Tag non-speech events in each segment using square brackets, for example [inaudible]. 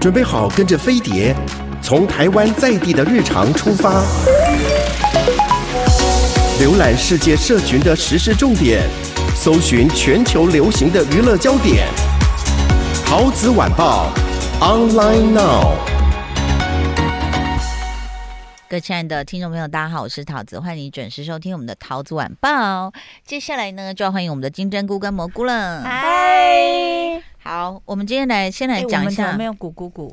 准备好跟着飞碟，从台湾在地的日常出发，浏览世界社群的时事重点，搜寻全球流行的娱乐焦点。桃子晚报，online now。各位亲爱的听众朋友，大家好，我是桃子，欢迎你准时收听我们的桃子晚报。接下来呢，就要欢迎我们的金针菇跟蘑菇了。嗨。好，我们今天来先来讲一下，没有咕咕咕，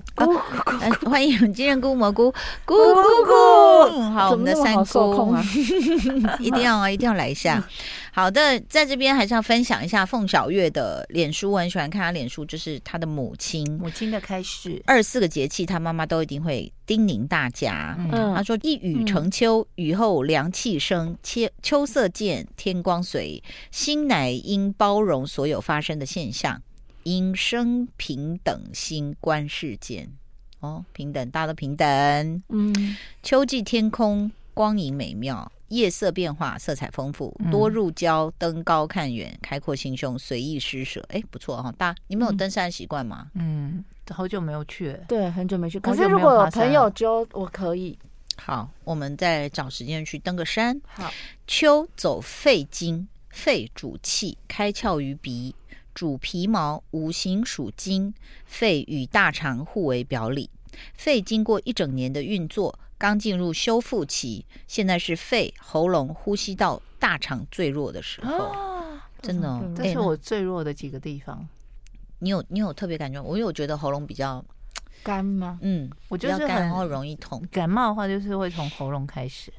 [laughs] 欢迎金针菇、蘑菇、咕咕咕。好，我们的三姑啊，[laughs] 一定要啊，一定要来一下。好的，在这边还是要分享一下凤小月的脸书，我很喜欢看她脸书，就是她的母亲，母亲的开始。二十四个节气，她妈妈都一定会叮咛大家。嗯，她说：“一雨成秋，雨后凉气生，秋秋色渐，天光随，心乃应包容所有发生的现象。”应生平等心观世间，哦，平等，大家都平等。嗯，秋季天空光影美妙，夜色变化，色彩丰富，多入郊，登高看远，开阔心胸，随意施舍。哎，不错哈，大你们有登山习惯吗？嗯，好久没有去，对，很久没去。可是如果有朋友就我可以。好，我们再找时间去登个山。好，秋走肺经，肺主气，开窍于鼻。主皮毛，五行属金，肺与大肠互为表里。肺经过一整年的运作，刚进入修复期，现在是肺、喉咙、呼吸道、大肠最弱的时候。哦、真的、哦，这是我最弱的几个地方。欸、你有你有特别感觉？我有觉得喉咙比较干吗？嗯，我就是很然后容易痛。感冒的话，就是会从喉咙开始。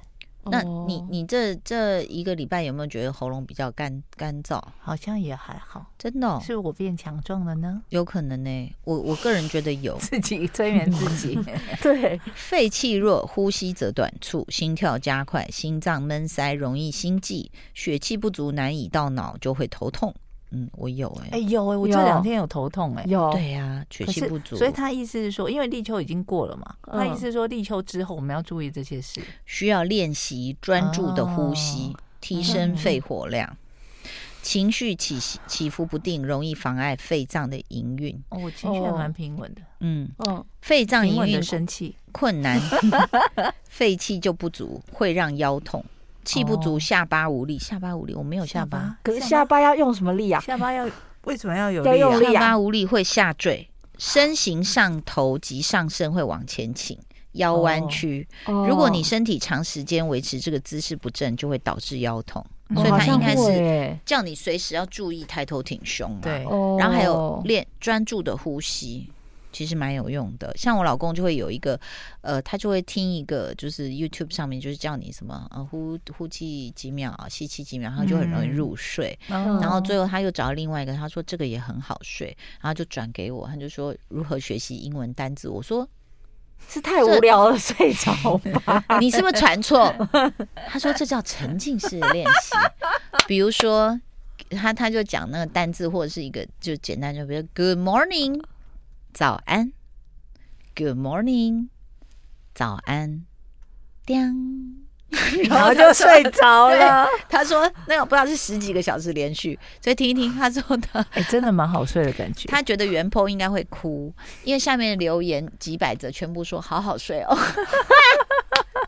那你你这这一个礼拜有没有觉得喉咙比较干干燥？好像也还好，真的、哦，是我变强壮了呢？有可能呢、欸，我我个人觉得有，[laughs] 自己催眠自己。[laughs] 对，肺气弱，呼吸则短促，心跳加快，心脏闷塞，容易心悸，血气不足，难以到脑，就会头痛。嗯，我有哎、欸，哎、欸、有哎、欸，我这两天有头痛哎、欸，有。对呀、啊，血气不足，所以他意思是说，因为立秋已经过了嘛，他意思是说立秋之后我们要注意这些事，需要练习专注的呼吸，哦、提升肺活量，嗯、情绪起起伏不定，容易妨碍肺脏的营运。哦，我情绪还蛮平稳的，嗯，哦，肺脏营运生气。困难，[laughs] 肺气就不足，会让腰痛。气不足，下巴无力，下巴无力，我没有下巴，下巴可是下巴要用什么力啊？下巴要为什么要有力、啊？要用力啊、下巴无力会下坠，身形上头及上身会往前倾，腰弯曲。哦、如果你身体长时间维持这个姿势不正，就会导致腰痛。哦、所以他应该是叫你随时要注意抬头挺胸嘛。对，然后还有练专注的呼吸。其实蛮有用的，像我老公就会有一个，呃，他就会听一个，就是 YouTube 上面就是叫你什么，呃，呼呼气几秒，吸气几秒，然后就很容易入睡。嗯、然后最后他又找到另外一个，他说这个也很好睡，然后就转给我，他就说如何学习英文单字。我说是太无聊了，睡着吧？[laughs] 你是不是传错？[laughs] 他说这叫沉浸式练习，比如说他他就讲那个单字或者是一个就简单，就比如 Good morning。早安，Good morning，早安，叮，[laughs] 然后就睡着了。他说那个不知道是十几个小时连续，所以听一听他说的，哎、欸，真的蛮好睡的感觉。他觉得原 po 应该会哭，因为下面的留言几百则全部说好好睡哦。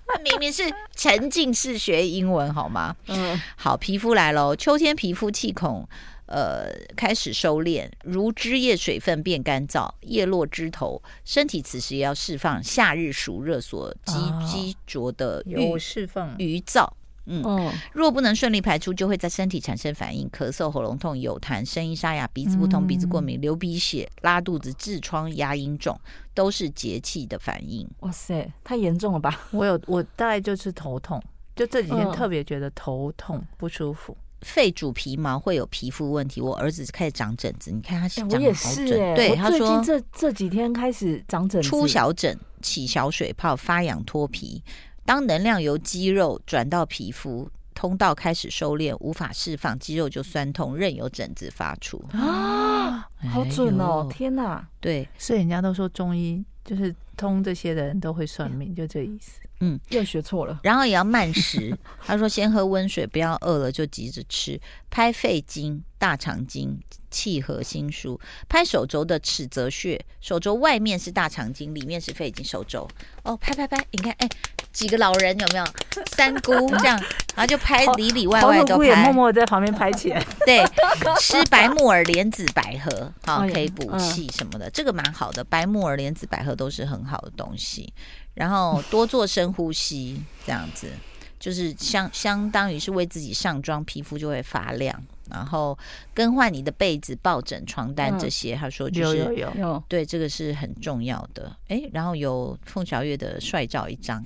他 [laughs] 明明是沉浸式学英文好吗？嗯，好，皮肤来喽，秋天皮肤气孔。呃，开始收敛，如枝叶水分变干燥，叶落枝头，身体此时也要释放夏日暑热所积积着的郁释放余燥。嗯，哦、若不能顺利排出，就会在身体产生反应，咳嗽、喉咙痛、有痰、声音沙哑、鼻子不通、鼻子过敏、流鼻血、拉肚子、痔疮、牙龈肿，都是节气的反应。哇塞，太严重了吧？我有，我大概就是头痛，就这几天特别觉得头痛不舒服。肺主皮毛，会有皮肤问题。我儿子开始长疹子，你看他讲的好是欸、对，他说这这几天开始长疹子，出小疹、起小水泡、发痒脱皮。当能量由肌肉转到皮肤，通道开始收敛，无法释放，肌肉就酸痛，任由疹子发出啊！好准哦！哎、天哪！对，所以人家都说中医就是通这些的人都会算命，就这意思。嗯，又学错了。然后也要慢食。[laughs] 他说：“先喝温水，不要饿了就急着吃。拍肺经，大肠经、气和心舒。拍手肘的尺泽穴，手肘外面是大肠经，里面是肺经。手肘哦，拍拍拍，你看，哎，几个老人有没有？三姑 [laughs] 这样，然后就拍里里外外都拍。也默默在旁边拍起来。[laughs] 对，吃白木耳、莲子、百合，好，可以补气什么的，这个蛮好的。白木耳、莲子、百合都是很好好的东西。然后多做深呼吸，这样子就是相相当于是为自己上妆，皮肤就会发亮。然后更换你的被子、抱枕、床单这些，他说就是有有有，对，这个是很重要的。哎，然后有凤小月的帅照一张。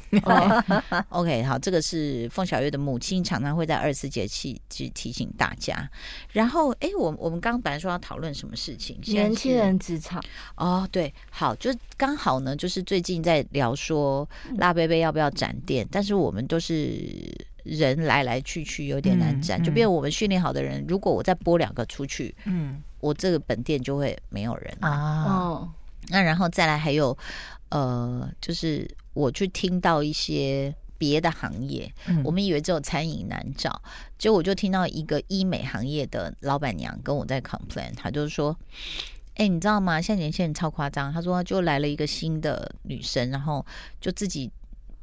[laughs] OK，好，这个是凤小月的母亲，常常会在二十四节气去提醒大家。然后，哎，我我们刚刚本来说要讨论什么事情？年轻人职场。哦，对，好，就刚好呢，就是最近在聊说拉贝贝要不要展店，但是我们都是。人来来去去有点难站，嗯嗯、就变我们训练好的人，如果我再拨两个出去，嗯，我这个本店就会没有人啊。哦，那然后再来还有，呃，就是我去听到一些别的行业，嗯、我们以为只有餐饮难找，结果我就听到一个医美行业的老板娘跟我在 complain，她就是说，哎、欸，你知道吗？现在年轻人超夸张，她说就来了一个新的女生，然后就自己。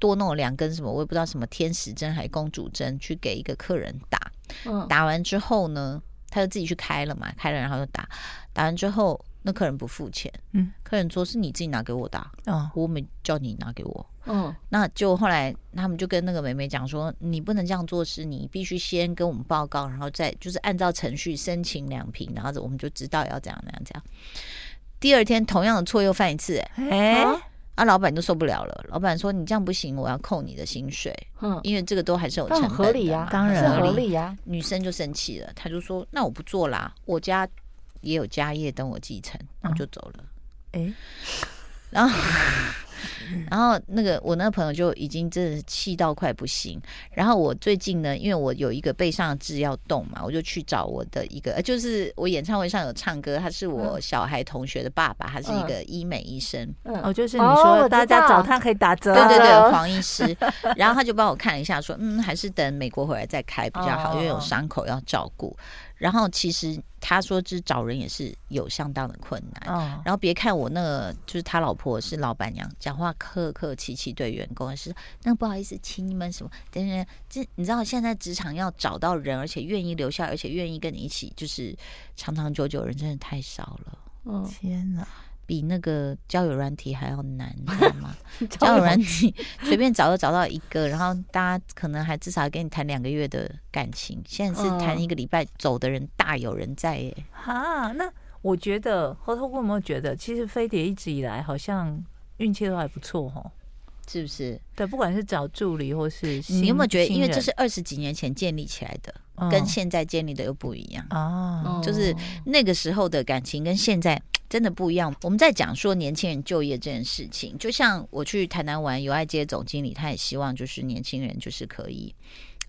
多弄两根什么，我也不知道什么天使针还是公主针，去给一个客人打。嗯，打完之后呢，他就自己去开了嘛，开了然后就打。打完之后，那客人不付钱。嗯，客人说是你自己拿给我打，啊，我没叫你拿给我。嗯，那就后来他们就跟那个妹妹讲说，你不能这样做事，你必须先跟我们报告，然后再就是按照程序申请两瓶，然后我们就知道要怎样怎样怎样。第二天同样的错又犯一次，哎。欸啊，老板都受不了了。老板说：“你这样不行，我要扣你的薪水。”嗯，因为这个都还是有成本的，合理呀，当然合理呀。女生就生气了，她就说：“那我不做啦，我家也有家业等我继承。”我就走了。哎，然后。然后那个我那个朋友就已经真的气到快不行。然后我最近呢，因为我有一个背上的痣要动嘛，我就去找我的一个，就是我演唱会上有唱歌，他是我小孩同学的爸爸，他是一个医美医生。嗯，哦，就是你说大家找他可以打折。对对对，黄医师。然后他就帮我看了一下，说嗯，还是等美国回来再开比较好，因为有伤口要照顾。然后其实他说，这找人也是有相当的困难。哦、然后别看我那个，就是他老婆是老板娘，讲话客客气气对员工，是那不好意思，请你们什么？等等，这你知道现在职场要找到人，而且愿意留下，而且愿意跟你一起，就是长长久久，人真的太少了。哦，天哪！比那个交友软体还要难，你知道吗？[laughs] 交友软体随便找都找到一个，然后大家可能还至少跟你谈两个月的感情，现在是谈一个礼拜走的人大有人在耶。哈，那我觉得，后头有没有觉得，其实飞碟一直以来好像运气都还不错哦，是不是？对，不管是找助理或是你有没有觉得，因为这是二十几年前建立起来的，跟现在建立的又不一样哦，就是那个时候的感情跟现在。[tsk] 真的不一样。我们在讲说年轻人就业这件事情，就像我去台南玩，友爱街总经理他也希望就是年轻人就是可以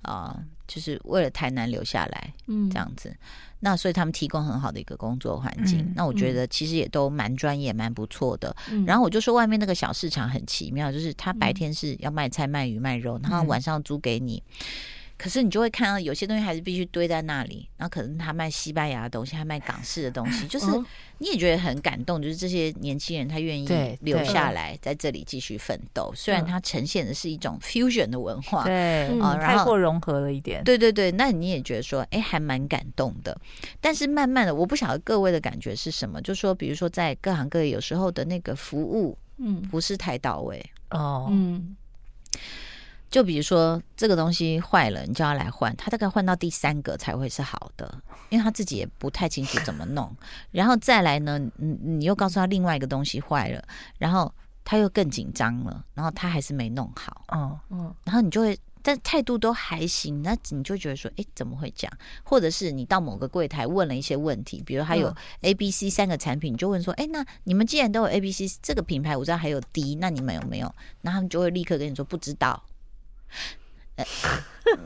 啊、呃，就是为了台南留下来，嗯，这样子。那所以他们提供很好的一个工作环境。嗯、那我觉得其实也都蛮专业、蛮不错的。嗯、然后我就说外面那个小市场很奇妙，就是他白天是要卖菜、卖鱼、卖肉，然后晚上租给你。嗯可是你就会看到有些东西还是必须堆在那里，然后可能他卖西班牙的东西，还卖港式的东西，[laughs] 就是你也觉得很感动，就是这些年轻人他愿意留下来在这里继续奋斗。虽然它呈现的是一种 fusion 的文化，对啊，太过融合了一点。对对对，那你也觉得说，哎，还蛮感动的。但是慢慢的，我不晓得各位的感觉是什么，就说比如说在各行各业，有时候的那个服务，嗯，不是太到位哦，嗯。就比如说这个东西坏了，你叫他来换，他大概换到第三个才会是好的，因为他自己也不太清楚怎么弄。然后再来呢，你你又告诉他另外一个东西坏了，然后他又更紧张了，然后他还是没弄好。嗯嗯，然后你就会，但态度都还行，那你就觉得说，哎，怎么会这样？或者是你到某个柜台问了一些问题，比如还有 A、B、C 三个产品，你就问说，哎，那你们既然都有 A、B、C 这个品牌，我知道还有 D，那你们有没有？然后他们就会立刻跟你说不知道。哎，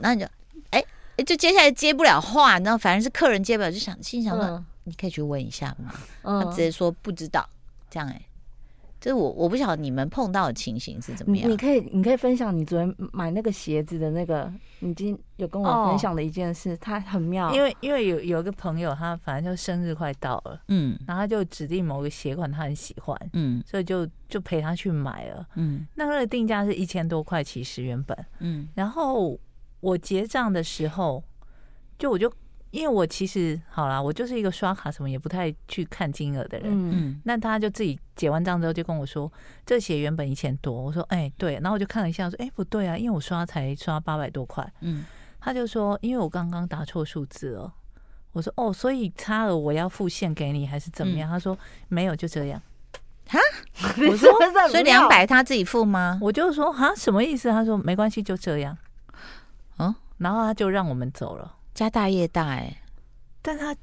那你就哎哎，就接下来接不了话，然后反正是客人接不了，就想心想说，嗯、你可以去问一下嘛。他直接说不知道，这样哎，这我我不晓得你们碰到的情形是怎么样。你，可以你可以分享你昨天买那个鞋子的那个，你今天有跟我分享的一件事，哦、它很妙。因为因为有有一个朋友，他反正就生日快到了，嗯，然后他就指定某个鞋款他很喜欢，嗯，所以就就陪他去买了，嗯，那个定价是一千多块，其实原本，嗯，然后我结账的时候，就我就。因为我其实好啦，我就是一个刷卡什么也不太去看金额的人。嗯，那他就自己结完账之后就跟我说，这鞋原本一千多。我说，哎、欸，对。然后我就看了一下，说，哎、欸，不对啊，因为我刷才刷八百多块。嗯，他就说，因为我刚刚打错数字了。我说，哦，所以差额我要付现给你还是怎么样？嗯、他说没有，就这样。哈？我说，[laughs] 所以两百他自己付吗？我就说，哈，什么意思？他说没关系，就这样。嗯，然后他就让我们走了。家大业大哎、欸，但他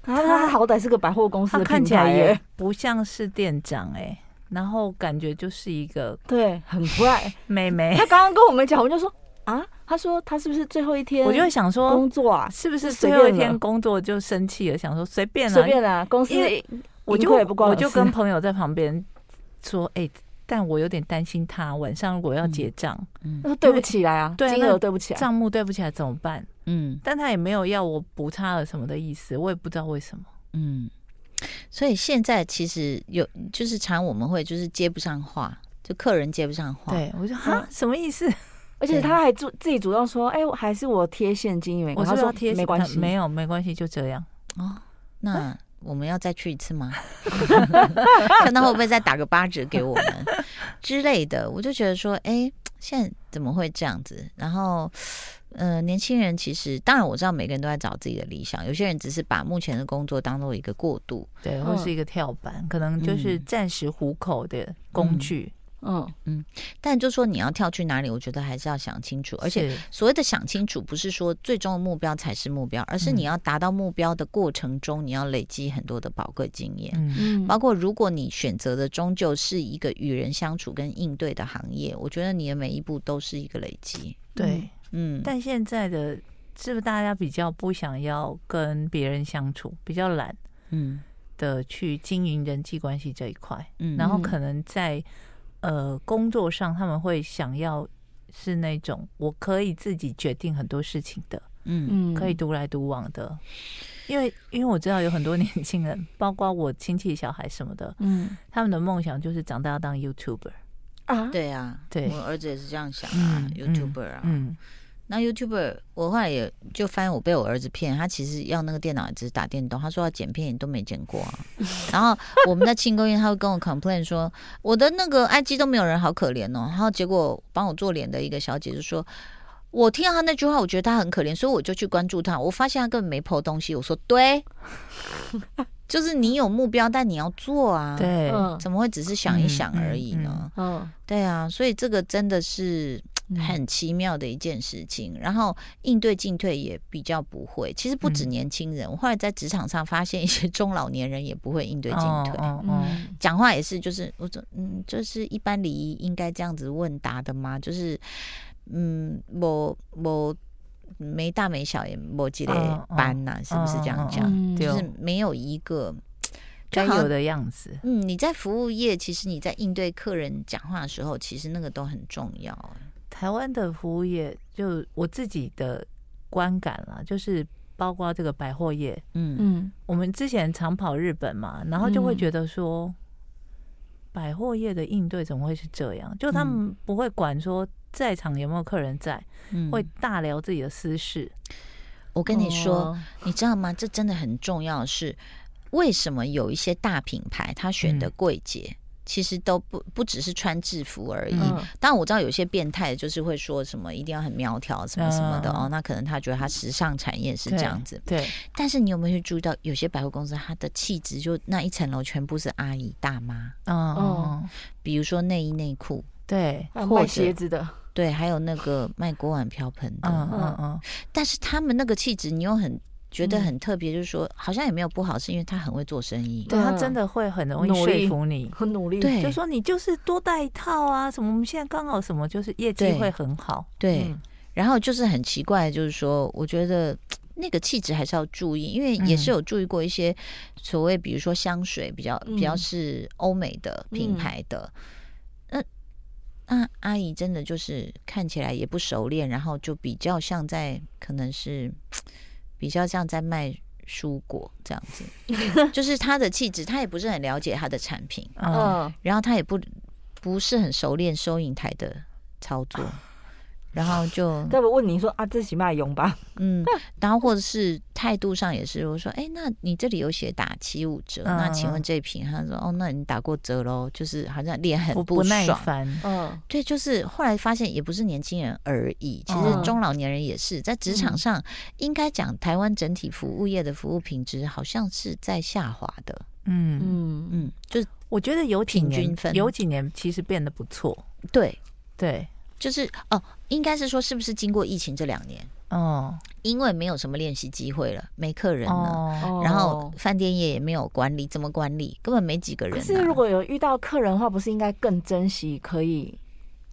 他他好歹是个百货公司的，看起来也不像是店长哎、欸，然后感觉就是一个对很怪 [laughs] 妹妹。他刚刚跟我们讲，我就说啊，他说他是不是最后一天？我就想说工作啊，是不是最后一天工作就生气了？想说随便啦，随便啦，公司我就我就跟朋友在旁边说，哎、欸。但我有点担心他晚上如果要结账，嗯，那对不起来啊，对，金额对不起来，账目对不起来怎么办？嗯，但他也没有要我补差额什么的意思，我也不知道为什么。嗯，所以现在其实有就是常我们会就是接不上话，就客人接不上话，对我就哈？什么意思？而且他还主自己主动说，哎，还是我贴现金，因为我说贴没关系，没有没关系，就这样。哦，那。我们要再去一次吗？[laughs] 看他会不会再打个八折给我们之类的？我就觉得说，哎，现在怎么会这样子？然后，呃，年轻人其实，当然我知道每个人都在找自己的理想，有些人只是把目前的工作当做一个过渡，对，或是一个跳板，可能就是暂时糊口的工具。嗯嗯嗯，但就说你要跳去哪里，我觉得还是要想清楚。而且所谓的想清楚，不是说最终的目标才是目标，而是你要达到目标的过程中，你要累积很多的宝贵经验。嗯，包括如果你选择的终究是一个与人相处跟应对的行业，我觉得你的每一步都是一个累积。对，嗯。但现在的是不是大家比较不想要跟别人相处，比较懒，嗯，的去经营人际关系这一块，嗯，然后可能在。呃，工作上他们会想要是那种我可以自己决定很多事情的，嗯，可以独来独往的，因为因为我知道有很多年轻人，包括我亲戚小孩什么的，嗯，他们的梦想就是长大要当 YouTuber 啊，对啊，对，我儿子也是这样想啊，YouTuber 啊，嗯。那 YouTuber，我后来也就发现我被我儿子骗，他其实要那个电脑只是打电动，他说要剪片，你都没剪过啊。[laughs] 然后我们在庆功宴，他会跟我 complain 说，我的那个 IG 都没有人，好可怜哦。然后结果帮我做脸的一个小姐就说，我听到他那句话，我觉得他很可怜，所以我就去关注他。我发现他根本没 po 东西。我说对，[laughs] 就是你有目标，但你要做啊。对，怎么会只是想一想而已呢？嗯，嗯嗯对啊，所以这个真的是。很奇妙的一件事情，然后应对进退也比较不会。其实不止年轻人，我后来在职场上发现一些 [laughs] 中老年人也不会应对进退。嗯，讲话也是，就是我说，嗯，就是一般礼仪应该这样子问答的吗？就是，嗯，我我没大没小也没几类班呐，是不是这样讲？就是没有一个该有的样子。嗯，你在服务业，其实你在应对客人讲话的时候，其实那个都很重要。台湾的服务业，就我自己的观感啦，就是包括这个百货业，嗯嗯，我们之前常跑日本嘛，然后就会觉得说，百货业的应对怎么会是这样？就他们不会管说在场有没有客人在，会大聊自己的私事。我跟你说，你知道吗？这真的很重要的是，为什么有一些大品牌他选的柜姐？其实都不不只是穿制服而已。当然我知道有些变态就是会说什么一定要很苗条什么什么的哦，那可能他觉得他时尚产业是这样子。对。但是你有没有去注意到，有些百货公司它的气质就那一层楼全部是阿姨大妈。嗯。比如说内衣内裤，对，卖鞋子的，对，还有那个卖锅碗瓢盆的。嗯嗯嗯。但是他们那个气质，你又很。觉得很特别，就是说好像也没有不好，是因为他很会做生意。对，他真的会很容易说服你，很努力。对，就说你就是多带一套啊，什么我们现在刚好什么就是业绩会很好。对，然后就是很奇怪，就是说我觉得那个气质还是要注意，因为也是有注意过一些所谓，比如说香水比较比较是欧美的品牌的，那那阿姨真的就是看起来也不熟练，然后就比较像在可能是比较像在卖蔬果这样子，[laughs] 就是他的气质，他也不是很了解他的产品，嗯，然后他也不不是很熟练收银台的操作。[laughs] 然后就，再不问你说啊，这起码用吧？[laughs] 嗯，然后或者是态度上也是，我说，哎，那你这里有写打七五折，嗯、那请问这瓶？他说，哦，那你打过折喽？就是好像脸很不耐烦。嗯，对，就是后来发现也不是年轻人而已，其实中老年人也是在职场上，应该讲台湾整体服务业的服务品质好像是在下滑的。嗯嗯嗯，就是我觉得有几年，有几年其实变得不错。对对。对就是哦，应该是说，是不是经过疫情这两年，哦，因为没有什么练习机会了，没客人了，哦、然后饭店业也没有管理，怎么管理？根本没几个人、啊。可是如果有遇到客人的话，不是应该更珍惜可以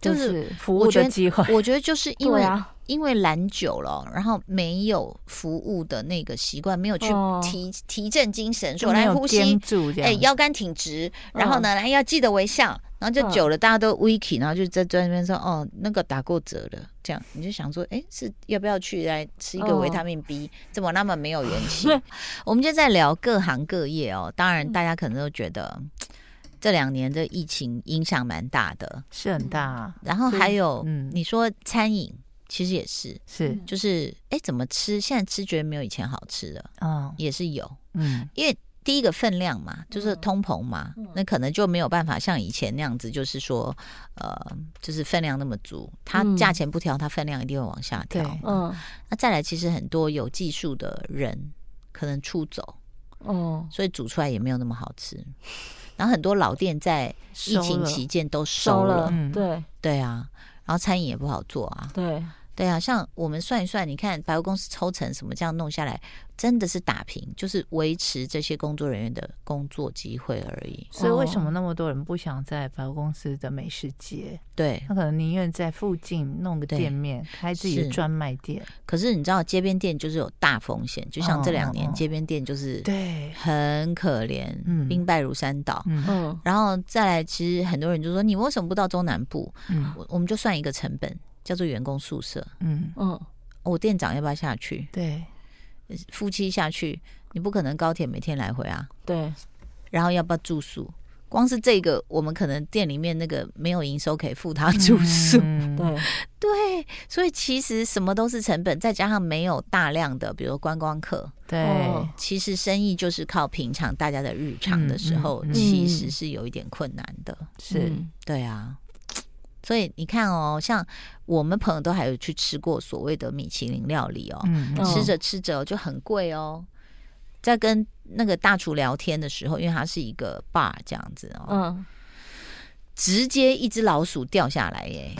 就是服务的机会？我觉得就是 [laughs] 因为啊。因为懒久了，然后没有服务的那个习惯，没有去提、哦、提振精神，说来呼吸，哎，腰杆挺直，然后呢，来、嗯、要记得微笑，然后就久了，大家都 weak，然后就在在那边说，哦，那个打过折了，这样你就想说，哎，是要不要去来吃一个维他命 B？、哦、怎么那么没有元气？[laughs] 我们就在聊各行各业哦，当然大家可能都觉得这两年的疫情影响蛮大的，是很大。然后还有，嗯，你说餐饮。其实也是，是就是，哎，怎么吃？现在吃觉得没有以前好吃了，嗯，也是有，嗯，因为第一个分量嘛，就是通膨嘛，嗯、那可能就没有办法像以前那样子，就是说，呃，就是分量那么足，它价钱不调，它分量一定会往下调，嗯，那再来，其实很多有技术的人可能出走，哦，所以煮出来也没有那么好吃，[laughs] 然后很多老店在疫情期间都收了，收了对。对啊，然后餐饮也不好做啊，对。对啊，像我们算一算，你看百货公司抽成什么这样弄下来，真的是打平，就是维持这些工作人员的工作机会而已。所以为什么那么多人不想在百货公司的美食街？对，他可能宁愿在附近弄个店面，开自己的专卖店。可是你知道，街边店就是有大风险，就像这两年街边店就是对很可怜，嗯，兵败如山倒。嗯，然后再来，其实很多人就说，你为什么不到中南部？嗯，我我们就算一个成本。叫做员工宿舍，嗯嗯，我店长要不要下去？对，夫妻下去，你不可能高铁每天来回啊。对，然后要不要住宿？光是这个，我们可能店里面那个没有营收可以付他住宿。[laughs] 嗯、对对，所以其实什么都是成本，再加上没有大量的，比如观光客。对，其实生意就是靠平常大家的日常的时候，嗯、其实是有一点困难的。嗯、是，对啊。所以你看哦，像我们朋友都还有去吃过所谓的米其林料理哦，嗯、吃着吃着就很贵哦。在跟那个大厨聊天的时候，因为它是一个 bar 这样子哦，嗯，直接一只老鼠掉下来耶，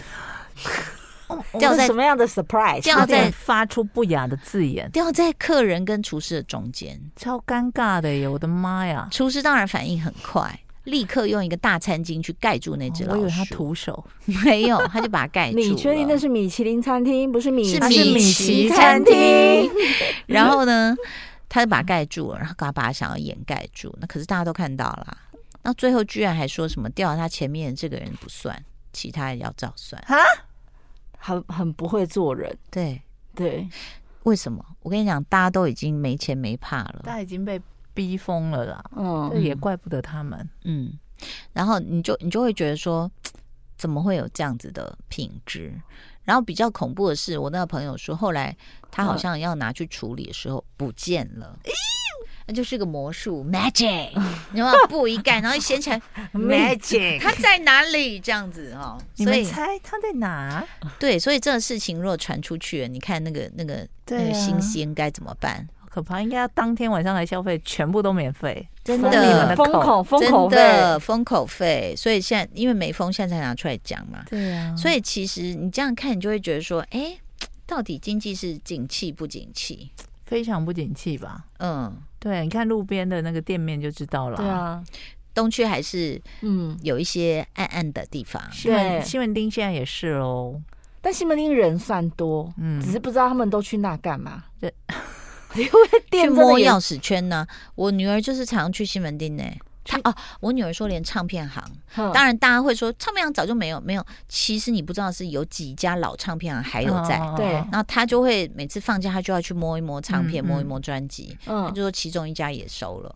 [laughs] 掉在什么样的 surprise？掉在 [laughs] 发出不雅的字眼，掉在客人跟厨师的中间，超尴尬的耶！我的妈呀！厨师当然反应很快。立刻用一个大餐巾去盖住那只老鼠。我以为他徒手，没有，他就把它盖住。你确定那是米其林餐厅，不是米？是米奇餐厅。然后呢，他就把它盖住了，然后他把它想要掩盖住。那可是大家都看到了。那最后居然还说什么掉他前面这个人不算，其他人要照算。啊，很很不会做人。对对，为什么？我跟你讲，大家都已经没钱没怕了，大家已经被。逼疯了啦，嗯，这也怪不得他们，嗯，然后你就你就会觉得说，[tsk] 怎么会有这样子的品质？然后比较恐怖的是，我那个朋友说，后来他好像要拿去处理的时候不见了，那就是个魔术 magic，[laughs] 你知道吗？布一盖，然后一掀起来 [laughs] magic，它在哪里？这样子哦，你们猜它在哪？对，所以这个事情如果传出去了，你看那个那个那个新鲜该怎么办？可怕，应该要当天晚上来消费，全部都免费，真的封口封口费，封口费。所以现在因为没封，现在才拿出来讲嘛。对啊。所以其实你这样看，你就会觉得说，哎、欸，到底经济是景气不景气？非常不景气吧？嗯，对，你看路边的那个店面就知道了。对啊，东区还是嗯有一些暗暗的地方。对，西门町现在也是哦，但西门町人算多，嗯，只是不知道他们都去那干嘛。对。[laughs] 你会去摸钥匙圈呢？我女儿就是常去西门町呢。她哦，我女儿说连唱片行，当然大家会说唱片行早就没有没有，其实你不知道是有几家老唱片行还有在。对，然后她就会每次放假，她就要去摸一摸唱片，摸一摸专辑。嗯，她就说其中一家也收了。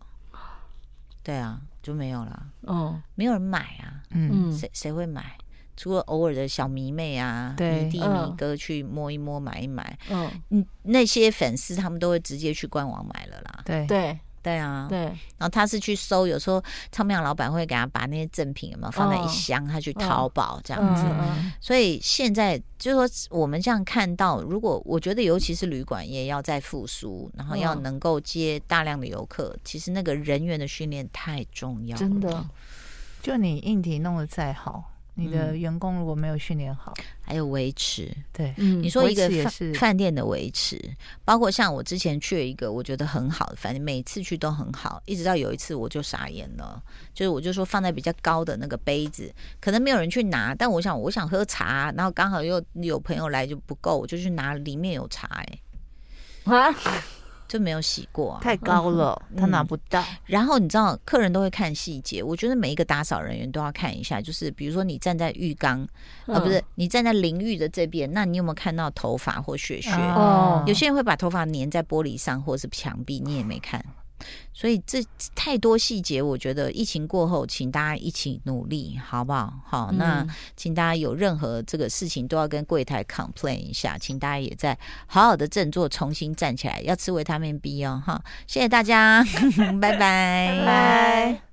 对啊，就没有了。哦，没有人买啊。嗯，谁谁会买？除了偶尔的小迷妹啊，迷弟迷哥去摸一摸、买一买，嗯，那些粉丝他们都会直接去官网买了啦。对对对啊，对。然后他是去搜，有时候唱片老板会给他把那些赠品有没有放在一箱，他去淘宝这样子。所以现在就是说，我们这样看到，如果我觉得，尤其是旅馆业要再复苏，然后要能够接大量的游客，其实那个人员的训练太重要了。真的，就你硬体弄得再好。你的员工如果没有训练好，还有维持，对，你说一个饭饭店的维持，包括像我之前去了一个我觉得很好的饭店，每次去都很好，一直到有一次我就傻眼了，就是我就说放在比较高的那个杯子，可能没有人去拿，但我想我想喝茶，然后刚好又有朋友来就不够，我就去拿里面有茶，哎，啊。就没有洗过，啊，太高了，嗯、他拿不到。然后你知道，客人都会看细节。我觉得每一个打扫人员都要看一下，就是比如说你站在浴缸，啊、不是你站在淋浴的这边，那你有没有看到头发或血血？哦，有些人会把头发粘在玻璃上或者是墙壁，你也没看。所以这太多细节，我觉得疫情过后，请大家一起努力，好不好？好，那请大家有任何这个事情都要跟柜台 complain 一下，请大家也在好好的振作，重新站起来，要吃维他命 B 哦，哈！谢谢大家，[laughs] 拜拜，拜拜。